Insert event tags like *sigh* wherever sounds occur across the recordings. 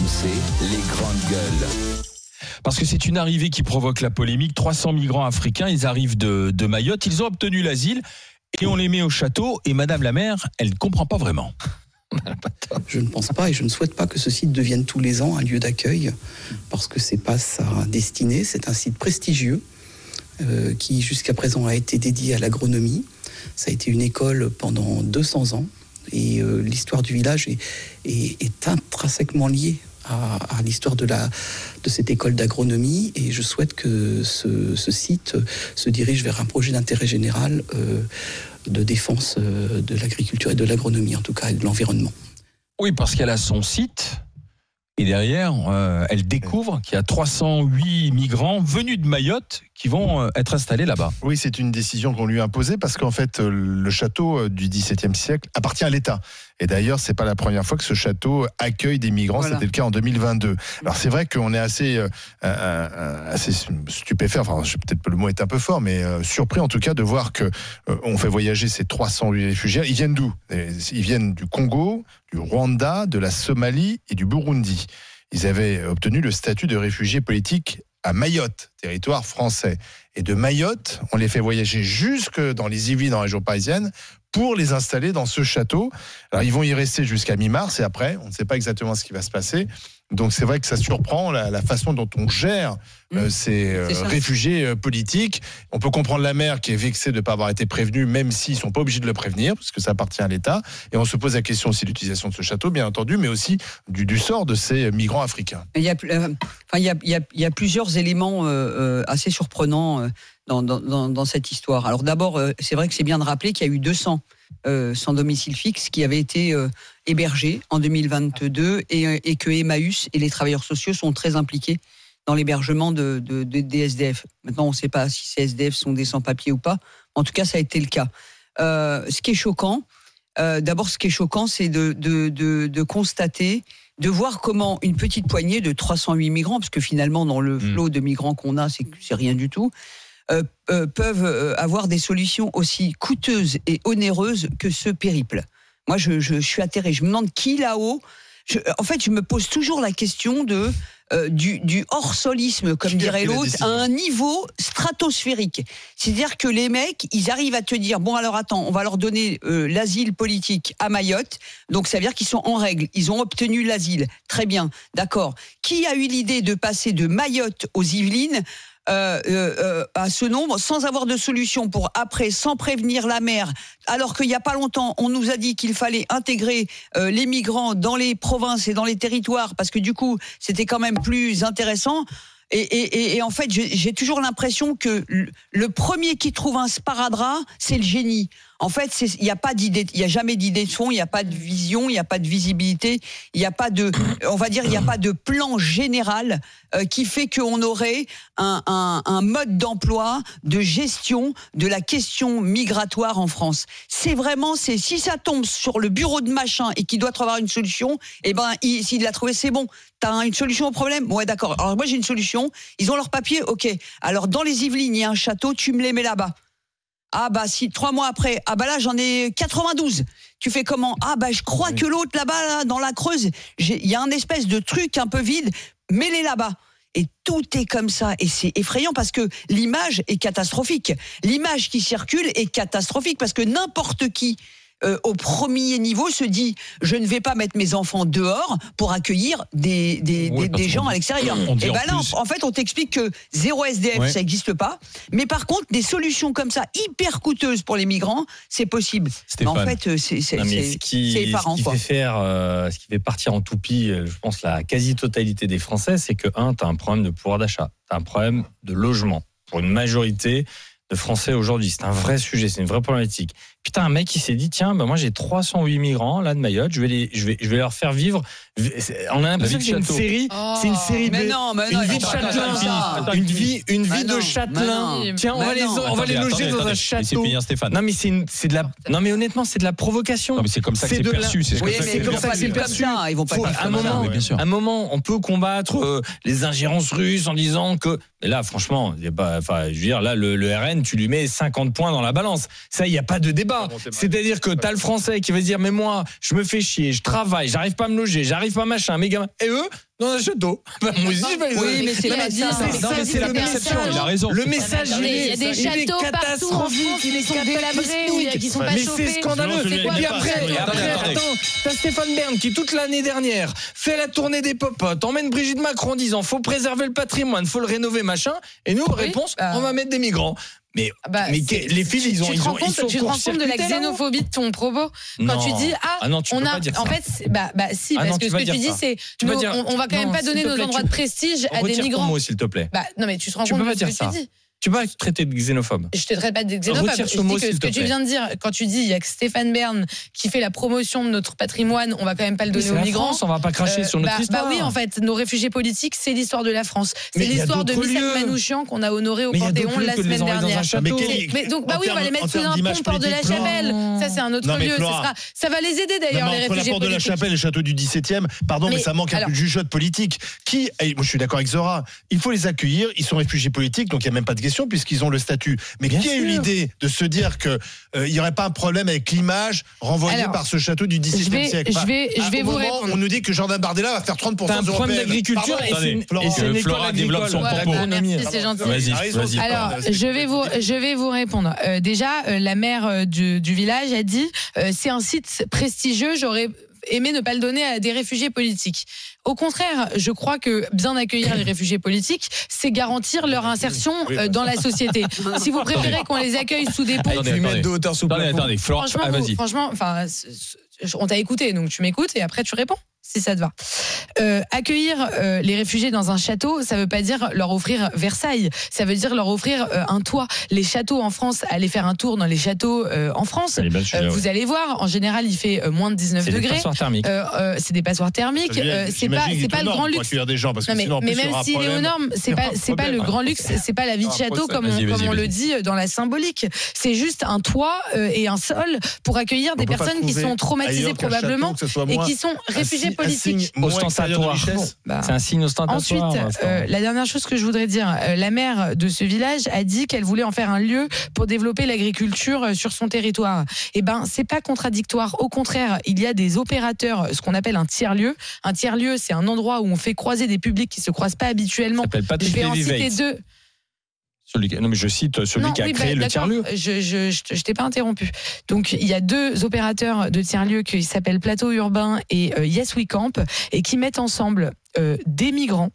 RMC, les grandes gueules. Parce que c'est une arrivée qui provoque la polémique. 300 migrants africains, ils arrivent de, de Mayotte, ils ont obtenu l'asile et on les met au château. Et Madame la maire, elle ne comprend pas vraiment. Je ne pense pas et je ne souhaite pas que ce site devienne tous les ans un lieu d'accueil parce que c'est pas sa destinée. C'est un site prestigieux euh, qui jusqu'à présent a été dédié à l'agronomie. Ça a été une école pendant 200 ans et euh, l'histoire du village est, est- est intrinsèquement liée à, à l'histoire de, la, de cette école d'agronomie et je souhaite que ce, ce site se dirige vers un projet d'intérêt général euh, de défense euh, de l'agriculture et de l'agronomie en tout cas et de l'environnement. Oui, parce qu'elle a son site. Et derrière, euh, elle découvre qu'il y a 308 migrants venus de Mayotte qui vont euh, être installés là-bas. Oui, c'est une décision qu'on lui a imposée parce qu'en fait, le château du XVIIe siècle appartient à l'État. Et d'ailleurs, c'est pas la première fois que ce château accueille des migrants. Voilà. C'était le cas en 2022. Alors c'est vrai qu'on est assez, euh, euh, euh, assez stupéfait. Enfin, peut-être que le mot est un peu fort, mais euh, surpris en tout cas de voir que on fait voyager ces 308 réfugiés. Ils viennent d'où? Ils viennent du Congo, du Rwanda, de la Somalie et du Burundi. Ils avaient obtenu le statut de réfugiés politiques à Mayotte, territoire français. Et de Mayotte, on les fait voyager jusque dans les Yvelines, dans la région parisienne, pour les installer dans ce château. Alors ils vont y rester jusqu'à mi-mars et après, on ne sait pas exactement ce qui va se passer. Donc c'est vrai que ça surprend la, la façon dont on gère euh, Mmh. ces euh, C'est ça. réfugiés euh, politiques. On peut comprendre la mère qui est vexée de ne pas avoir été prévenue, même s'ils sont pas obligés de le prévenir, parce que ça appartient à l'État. Et on se pose la question aussi de l'utilisation de ce château, bien entendu, mais aussi du, du sort de ces migrants africains. Il y a, euh, enfin, il y a, il y a- il y a plusieurs éléments euh, euh, assez surprenants euh, dans, dans- dans- dans cette histoire. Alors d'abord, euh, c'est vrai que c'est bien de rappeler qu'il y a eu 200 euh, sans domicile fixe qui avaient été euh, hébergés en 2022 et, et que Emmaüs et les travailleurs sociaux sont très impliqués dans l'hébergement de, de- de- des SDF. Maintenant, on ne sait pas si ces SDF sont des sans-papiers ou pas. En tout cas, ça a été le cas. Euh, ce qui est choquant, d'abord, ce qui est choquant, c'est de, constater de voir comment une petite poignée de 308 migrants, parce que finalement dans le Mm. flot de migrants qu'on a, c'est rien du tout, euh, euh, peuvent euh, avoir des solutions aussi coûteuses et onéreuses que ce périple. Moi, je, je- je suis atterré. Je me demande qui là-haut. en fait, je me pose toujours la question de euh, du, du hors-solisme, comme dirait l'autre, à un niveau stratosphérique. C'est-à-dire que les mecs, ils arrivent à te dire bon alors attends, on va leur donner euh, l'asile politique à Mayotte. Donc ça veut dire qu'ils sont en règle, ils ont obtenu l'asile. Très bien, d'accord. Qui a eu l'idée de passer de Mayotte aux Yvelines euh, euh, euh, à ce nombre sans avoir de solution pour après, sans prévenir la mer, alors qu'il n'y a pas longtemps, on nous a dit qu'il fallait intégrer euh, les migrants dans les provinces et dans les territoires parce que du coup, c'était quand même plus intéressant. Et, en fait, j'ai toujours l'impression que le premier qui trouve un sparadrap, c'est le génie. En fait, il n'y a pas d'idée, il n'y a jamais d'idée de fond, il n'y a pas de vision, il n'y a pas de visibilité, il n'y a pas de, on va dire, il n'y a pas de plan général euh, qui fait qu'on aurait un, un- un mode d'emploi, de gestion de la question migratoire en France. C'est vraiment, c'est si ça tombe sur le bureau de machin et qu'il doit trouver une solution, eh ben, il- s'il l'a trouvé, c'est bon. T'as une solution au problème? Ouais, d'accord. Alors moi j'ai une solution. Ils ont leur papier, ok. Alors dans les Yvelines, il y a un château, tu me les mets là-bas. Ah bah si trois mois après, ah bah là j'en ai 92. Tu fais comment? Ah bah je crois que l'autre là-bas, là, dans la Creuse, il y a un espèce de truc un peu vide. Mets-les là-bas. Et tout est comme ça. Et c'est effrayant parce que l'image est catastrophique. L'image qui circule est catastrophique parce que n'importe qui euh, au premier niveau se dit je ne vais pas mettre mes enfants dehors pour accueillir des, des, Oui, des- parce des gens à l'extérieur. Et en ben là, en fait, on t'explique que zéro SDF, Ouais. ça n'existe pas. Mais par contre, des solutions comme ça, hyper coûteuses pour les migrants, c'est possible. Mais en fait, euh, c'est ce qui, c'est effarant, ce qui quoi. fait faire, euh, ce qui fait partir en toupie, je pense, la quasi-totalité des Français, c'est que, un, tu as un problème de pouvoir d'achat, tu as un problème de logement pour une majorité de Français aujourd'hui. C'est un vrai sujet, c'est une vraie problématique. Putain, un mec qui s'est dit, tiens, bah moi j'ai 308 migrants là de Mayotte, je vais, les, je vais, je vais leur faire vivre. On a l'impression que c'est une série, c'est une série Mais B. non, mais Une vie de châtelain, une vie, une vie de châtelain. Tiens, on va les, non. on va les Attendez, loger dans un château. Non mais c'est c'est de la, non mais honnêtement c'est de la provocation. Non, mais c'est comme ça que c'est de la- perçu. C'est comme ça que c'est perçu. Ils vont pas un moment, un moment, on peut combattre euh, les ingérences russes en disant que. Mais là, franchement, il y pas, enfin, je veux dire, là, le, le RN, tu lui mets 50 points dans la balance. Ça, il n'y a pas de débat. C'est-à-dire que tu as le Français qui va dire, mais moi, je me fais chier, je travaille, j'arrive pas à me loger, j'arrive J'arrive pas machin, méga. Et eux, dans un château. *laughs* Bah, moi aussi, je vais les Oui, mais c'est Non, mais la le perception, message. il a raison. Le message, il y a des il est catastrophique, il est pas Mais c'est scandaleux. Et puis après, attends, t'as Stéphane Bern qui toute l'année dernière fait la tournée des popotes, emmène Brigitte Macron en disant faut préserver le patrimoine, faut le rénover, machin. Et nous, réponse, bah. on va mettre des migrants. Mais, Bah, mais c'est- que- les filles, ils ont, tu te rends ils compte, tu te rends compte de la xénophobie de ton propos quand Non. tu dis ah, Ah non, tu on a en fait bah bah si Ah parce non, que ce que tu dis c'est on, on va quand même pas donner nos endroits de prestige à des migrants. s'il te plaît. Bah non mais tu te rends compte de ce que tu dis. Tu peux pas traiter de xénophobe. Je te traite pas de xénophobe. Retire Je ce dis mot, que ce que tu viens de dire quand tu dis il y a que Stéphane Bern qui fait la promotion de notre patrimoine, on va quand même pas le donner aux la migrants. France, on va pas cracher Euh, sur notre bah, histoire. bah oui, en fait, nos réfugiés politiques, c'est l'histoire de la France. C'est y l'histoire de Michel. Manouchian qu'on a honoré au y Panthéon la les semaine dernière. Mais Mais donc, bah oui, on va les mettre sous un pont porte de la Chapelle. Ça, c'est un autre lieu. Ça va les aider d'ailleurs, les réfugiés porte de la politiques. Chapelle et le château du 17e, pardon, mais, ça manque un peu de jugeote politique. Qui, moi je suis d'accord avec Zora, il faut les accueillir, ils sont réfugiés politiques, donc il n'y a même pas de question puisqu'ils ont le statut. Mais Bien qui a eu l'idée de se dire qu'il n'y aurait pas un problème avec l'image renvoyée Alors, par ce château du 17e je vais- siècle? je vais- je à- vais vous moment répondre. On nous dit que Jordan Bardella va faire 30% T'as un problème d'agriculture et c'est une, Que école Flora développe son agricole. propos. Voilà, merci, c'est gentil. Vas-y, Alors, je vais vous, je vais vous répondre. Euh, déjà, euh, la maire euh, du, du village a dit euh, c'est un site prestigieux. J'aurais aimé ne pas le donner à des réfugiés politiques. Au contraire, je crois que bien accueillir les réfugiés politiques, c'est garantir leur insertion euh, dans la société. *laughs* Si vous préférez qu'on les accueille sous des ponts, Attendez, attendez. de hauteur sous Attendez, attendez, Florent, franchement, ah, vous- vas-y. franchement, enfin, on t'a écouté, donc tu m'écoutes et après tu réponds. Si ça te va. Euh, accueillir euh, les réfugiés dans un château, ça veut pas dire leur offrir Versailles. Ça veut dire leur offrir euh, un toit. Les châteaux en France, allez faire un tour dans les châteaux en France. Ouais. vous allez voir, en général, il fait moins de 19 C'est des degrés. passoires thermiques. C'est des passoires thermiques. C'est pas, c'est le grand luxe. accueillir des gens parce que Non, mais, sinon, même s'il est aux normes, c'est pas, c'est pas *laughs* le grand luxe, c'est pas la vie de château comme, on, comme le dit dans la symbolique. C'est juste un toit et un sol pour accueillir des personnes qui sont traumatisées probablement et qui sont réfugiés Ostentatoire. Bah, C'est un signe ostentatoire. Ensuite, euh, la dernière chose que je voudrais dire, euh, la maire de ce village a dit qu'elle voulait en faire un lieu pour développer l'agriculture euh, sur son territoire. Eh ben, c'est pas contradictoire. Au contraire, il y a des opérateurs, ce qu'on appelle un tiers-lieu. Un tiers-lieu, c'est un endroit où on fait croiser des publics qui se croisent pas habituellement. Ça s'appelle Je vais en citer deux. Celui Non, mais je cite celui Non, qui a oui, créé bah, le tiers-lieu. Je, je, je, je t'ai pas interrompu. Donc, il y a deux opérateurs de tiers-lieux qui s'appellent Plateau Urbain et euh, Yes We Camp et qui mettent ensemble euh, des migrants,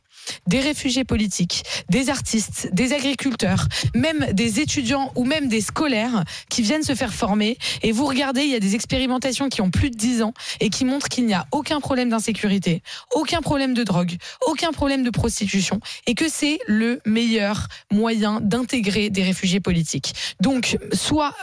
des réfugiés politiques, des artistes, des agriculteurs, même des étudiants ou même des scolaires qui viennent se faire former. Et vous regardez, il y a des expérimentations qui ont plus de 10 ans et qui montrent qu'il n'y a aucun problème d'insécurité, aucun problème de drogue, aucun problème de prostitution et que c'est le meilleur moyen d'intégrer des réfugiés politiques. Donc, soit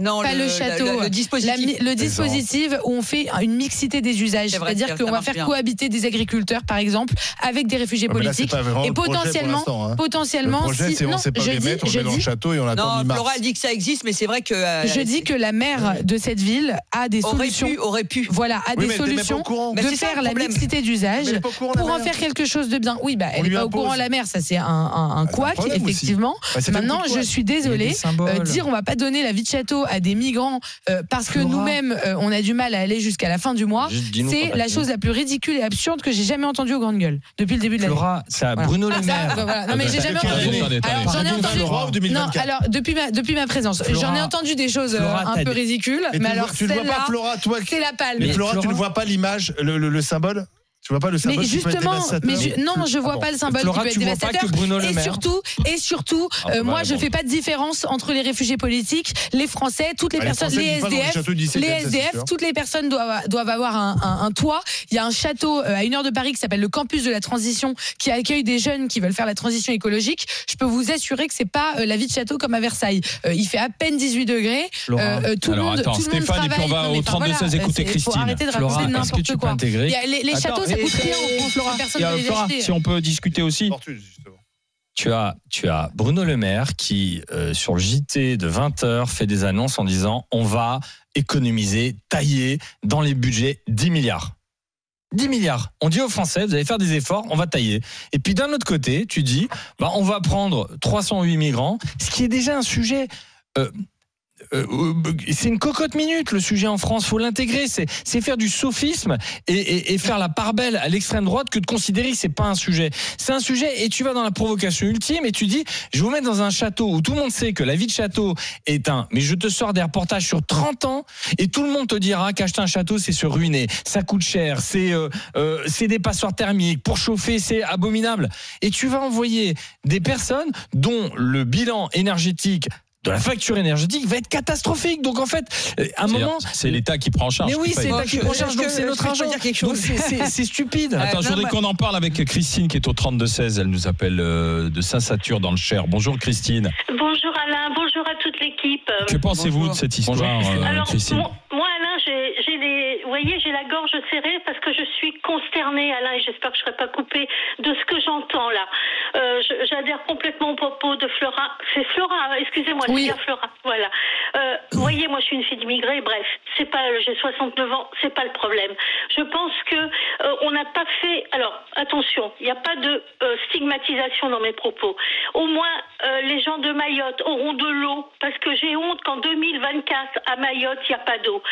Non, Pas le château, le, dispositif. le dispositif où on fait une mixité des usages, C'est vrai, c'est-à-dire qu'on va faire bien. cohabiter des agriculteurs, par exemple, avec des réfugiés mais c'est politiques. et potentiellement- hein. Le Potentiellement, projet, si c'est on non, sait pas je les dis, mettre, on je met dans le château et on attend Non. Flora dit que ça existe, mais c'est vrai que. euh, je dis que la maire de cette ville a des aurait solutions. pu, aurait pu. Voilà, a Oui, des solutions de faire la mixité Mais d'usage elle est pas au courant, la pour en faire quelque chose de bien. Oui, bah, elle n'est pas au courant, la mère, ça c'est un, Ah, couac, effectivement. Bah, Maintenant, je suis désolée. Euh, dire on va pas donner la vie de château à des migrants euh, parce que nous-mêmes euh, on a du mal à aller jusqu'à la fin du mois, c'est la chose la plus ridicule et absurde que j'ai jamais entendue aux grandes gueules depuis le début de l'année. Flora, c'est à Voilà. Bruno Le ça, Maire. voilà. Non mais j'ai jamais entendu. Alors j'en ai entendu. Flora ou Non, 2024 alors depuis ma depuis ma présence, Flora. j'en ai entendu des choses euh, Flora, un t'as peu ridicules, Mais alors tu ne vois pas Flora, toi c'est la palme. Mais Flora, tu ne vois pas l'image, le symbole Tu vois pas le symbole Mais qui peut être justement, dévastateur mais ju- non, je vois pas le symbole Flora, qui peut être dévastateur. Bruno Le et surtout, et surtout, Ah, euh, bah, moi, bon. je fais pas de différence entre les réfugiés politiques, les Français, toutes les Bah, les personnes, les vivent pas dans le SDF, château du 17e, les SDF, toutes les personnes doivent, doivent avoir un, un- un toit. Il y a un château euh, à une heure de Paris qui s'appelle le Campus de la Transition, qui accueille des jeunes qui veulent faire la transition écologique. Je peux vous assurer que c'est pas euh, la vie de château comme à Versailles. Euh, il fait à peine 18 degrés. Flora. Euh, tout le monde, attends, tout le monde Stéphane, et puis on travaille. va Non, au enfin, 32 voilà, 16 écouter Christine. arrêter de raconter n'importe quoi. Les, les châteaux, ça et- coûte rien en France, Flora. Personne Et, ne euh, les Flora, acheter. si on peut discuter aussi. As, tu as Bruno Le Maire qui, euh, sur le JT de 20h, fait des annonces en disant on va économiser, tailler dans les budgets 10 milliards. 10 milliards. On dit aux Français, vous allez faire des efforts, on va tailler. Et puis d'un autre côté, tu dis, bah, on va prendre 308 migrants, ce qui est déjà un sujet euh, euh, euh, c'est une cocotte minute le sujet en France. Faut l'intégrer. C'est faire du sophisme et, faire la part belle à l'extrême droite que de considérer que c'est pas un sujet. C'est un sujet et tu vas dans la provocation ultime et tu dis je vous mettre dans un château où tout le monde sait que la vie de château est un. Mais je te sors des reportages sur 30 ans et tout le monde te dira qu'acheter un château c'est se ruiner, ça coûte cher, c'est euh, c'est des passoires thermiques pour chauffer c'est abominable. Et tu vas envoyer des personnes dont le bilan énergétique de la facture énergétique va être catastrophique. Donc en fait, euh, à un moment, C'est l'État qui prend en charge. mais oui, c'est l'État qui prend en charge, donc c'est notre argent. *laughs* c'est- stupide. Attends, je voudrais qu'on en parle avec Christine qui est au 32-16. Elle nous appelle euh, de Saint-Satur dans le Cher. Bonjour Christine. Bonjour Alain, bonjour à toute l'équipe. Que pensez-vous de cette histoire, euh, Alors, Christine mon- moi Alain, j'ai j'ai les, vous voyez, j'ai la gorge serrée parce que je suis consternée Alain et j'espère que je ne serai pas coupée de ce que j'entends là. Euh, J'adhère complètement au propos de Flora. C'est Flora, excusez-moi, Oui. c'est Flora. Voilà. Euh, vous voyez, moi je suis une fille d'immigrés, bref, c'est pas, j'ai 69 ans, c'est pas le problème. Je pense que euh, on n'a pas fait. Alors attention, il n'y a pas de euh, stigmatisation dans mes propos. Au moins, euh, les gens de Mayotte auront de l'eau parce que j'ai honte qu'en 2024 à Mayotte il n'y a pas d'eau.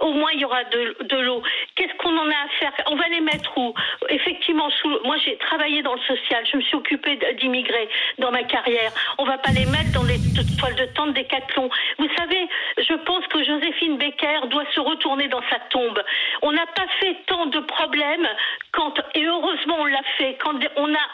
Au moins il y aura de, l'eau. Qu'est-ce qu'on en a à faire? On va les mettre où? Effectivement, moi j'ai travaillé dans le social, je me suis occupée d'immigrés dans ma carrière. On va pas les mettre dans des t- toiles de tente décathlon. Vous savez, je pense que Joséphine Becker doit se retourner dans sa tombe. On n'a pas fait tant de problèmes quand, et heureusement on l'a fait, quand on a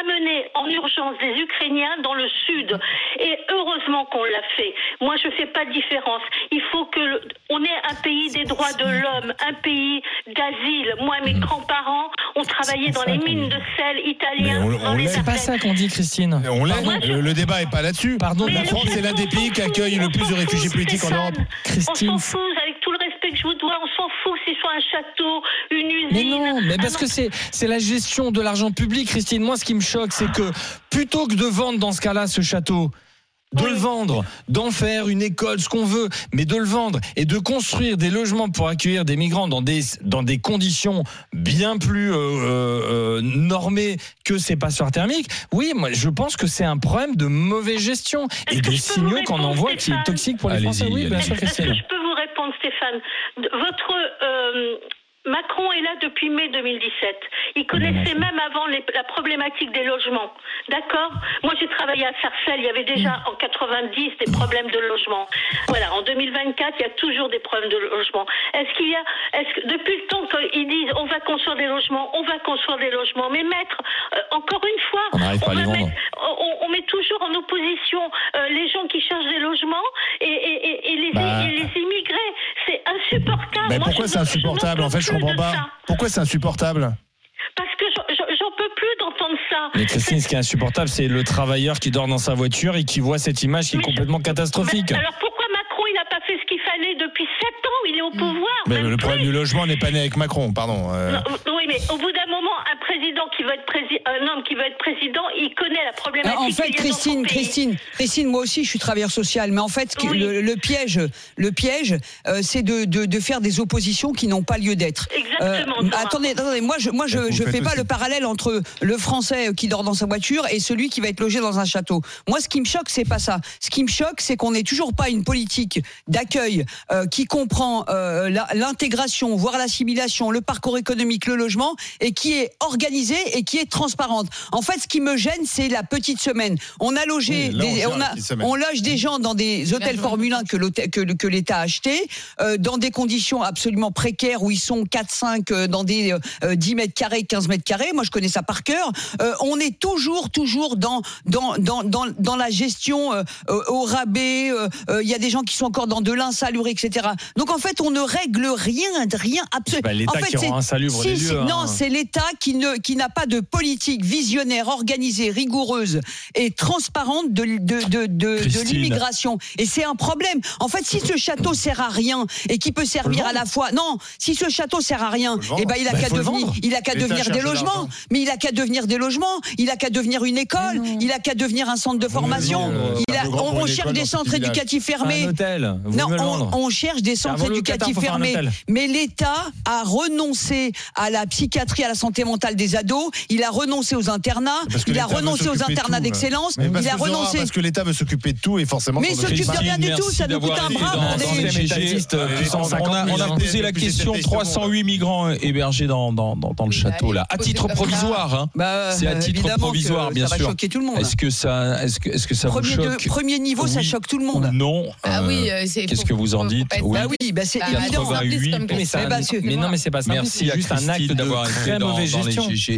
amener en urgence des Ukrainiens dans le sud. Et heureusement qu'on l'a fait. Moi, je fais pas de différence. Il faut que le- on ait un pays des droits de l'homme, un pays d'asile. Moi, mes grands-parents ont travaillé dans les mines de sel italiens. C'est pas ça qu'on dit, Christine. On l'a- Moi, je- le, débat est pas là-dessus. Pardon, Mais la France est l'un des pays qui accueille le plus de réfugiés politiques en. Europe. Christine. On s'en fout, avec tout le respect que je vous dois, on s'en fout que ce soit un château, une usine. Mais non, mais un parce que c'est c'est la gestion de l'argent public, Christine. Moi, ce qui me choque, c'est que plutôt que de vendre dans ce cas-là ce château, de Oui. le vendre, d'en faire une école, ce qu'on veut, mais de le vendre et de construire des logements pour accueillir des migrants dans des dans des conditions bien plus euh, euh, normées que ces passoires thermiques. Oui, moi, je pense que c'est un problème de mauvaise gestion et Est-ce des signaux qu'on envoie qui est toxique pour les Allez-y, Français. Oui, bien sûr, Est-ce Christine. Répondre, Stéphane Votre euh, Macron est là depuis mai 2017. Il connaissait même avant les- la problématique des logements. D'accord? Moi, j'ai travaillé à Sarcelles. Il y avait déjà en 90 des problèmes de logement. Voilà. En 2024, il y a toujours des problèmes de logement. Est-ce qu'il y a, est-ce que depuis le temps qu'ils disent on va construire des logements, on va construire des logements, mais mettre euh, encore une fois, On va mettre- met toujours en opposition euh, les gens qui cherchent des logements et, et- et- et les, Bah. les insupportable. Mais Moi, pourquoi c'est insupportable En fait, je comprends pas. Pourquoi c'est insupportable Parce que j'en- peux plus d'entendre ça. Mais Christine, ce qui est insupportable, c'est le travailleur qui dort dans sa voiture et qui voit cette image qui est complètement catastrophique. Alors pourquoi Macron il n'a pas fait ce qu'il fallait depuis sept ans? Il est au pouvoir. Mais le problème du logement n'est pas né avec Macron, pardon. euh. Oui, mais au bout qui veut être président, un homme qui veut être président, il connaît la problématique. Euh, En fait, Christine. Christine, Christine, moi aussi, je suis travailleur social, mais en fait, Oui. le, le piège, le piège, euh, c'est de, de, de faire des oppositions qui n'ont pas lieu d'être. Exactement. Euh, attendez, attendez, moi je, moi je, le je faites fais pas aussi. le parallèle entre le Français qui dort dans sa voiture et celui qui va être logé dans un château. Moi, ce qui me choque, c'est pas ça. Ce qui me choque, c'est qu'on n'ait toujours pas une politique d'accueil euh, qui comprend euh, l'intégration, voire l'assimilation, le parcours économique, le logement, et qui est organisée et qui est transparente. En fait, ce qui me gêne, c'est la petite semaine. On a logé, Oui, là, on des- a, loge des gens dans des hôtels Formule 1 que l'hôtel- que, que l'État a acheté, euh, dans des conditions absolument précaires où ils sont 4-5 euh, dans des euh, euh, 10 mètres carrés, 15 mètres carrés. Moi, je connais ça par cœur. Euh, on est toujours, toujours dans dans dans dans, dans la gestion euh, euh, au rabais. euh, euh, Il y a des gens qui sont encore dans de l'insalubre, etc. Donc en fait, on ne règle rien, rien absolument. l'État en fait, qui rend c'est- insalubre si, les si, lieux. non, hein. c'est l'État qui ne qui n'a pas de politique visionnaire, organisée, rigoureuse et transparente de de de, de, de Christine. l'immigration. Et c'est un problème. En fait, si ce château sert à rien et qui peut servir à la fois, non, si ce château sert à rien, vendre. eh ben il a Bah, qu'à devenir, vendre. il a qu'à devenir des de logements. Mais il a qu'à devenir des logements. Il a qu'à devenir une école. Il a qu'à devenir un centre de formation. Il a, on, cherche des centres éducatifs Pas fermés. un hôtel. Vous Non, on, cherche des centres éducatifs fermés. Mais l'État a renoncé à la psychiatrie, à la santé mentale des adultes. Il a renoncé aux internats, il a renoncé aux internats tout, d'excellence, il a renoncé. Parce que l'État veut s'occuper de tout et forcément. Mais il s'occupe de rien du tout, ça nous coûte un bras. Euh, on a, on a 50 000, posé la question détesté au monde. 308 migrants hébergés dans, dans, dans, dans le château là, à titre ça. provisoire. hein. Bah, C'est à titre provisoire, bien ça sûr. va choquer tout le monde. Est-ce que ça, est-ce que, est-ce que ça Premier, vous de- choque premier niveau, ça choque tout le monde. non Ah Euh, oui, euh, c'est- Qu'est-ce que vous en dites être- Oui. Bah oui, bah c'est Ah, évident. 88, comme Mais, ça- c'est- mais non, mais c'est pas simple. Merci c'est juste un acte d'avoir été très dans, mauvaise gestion. GG.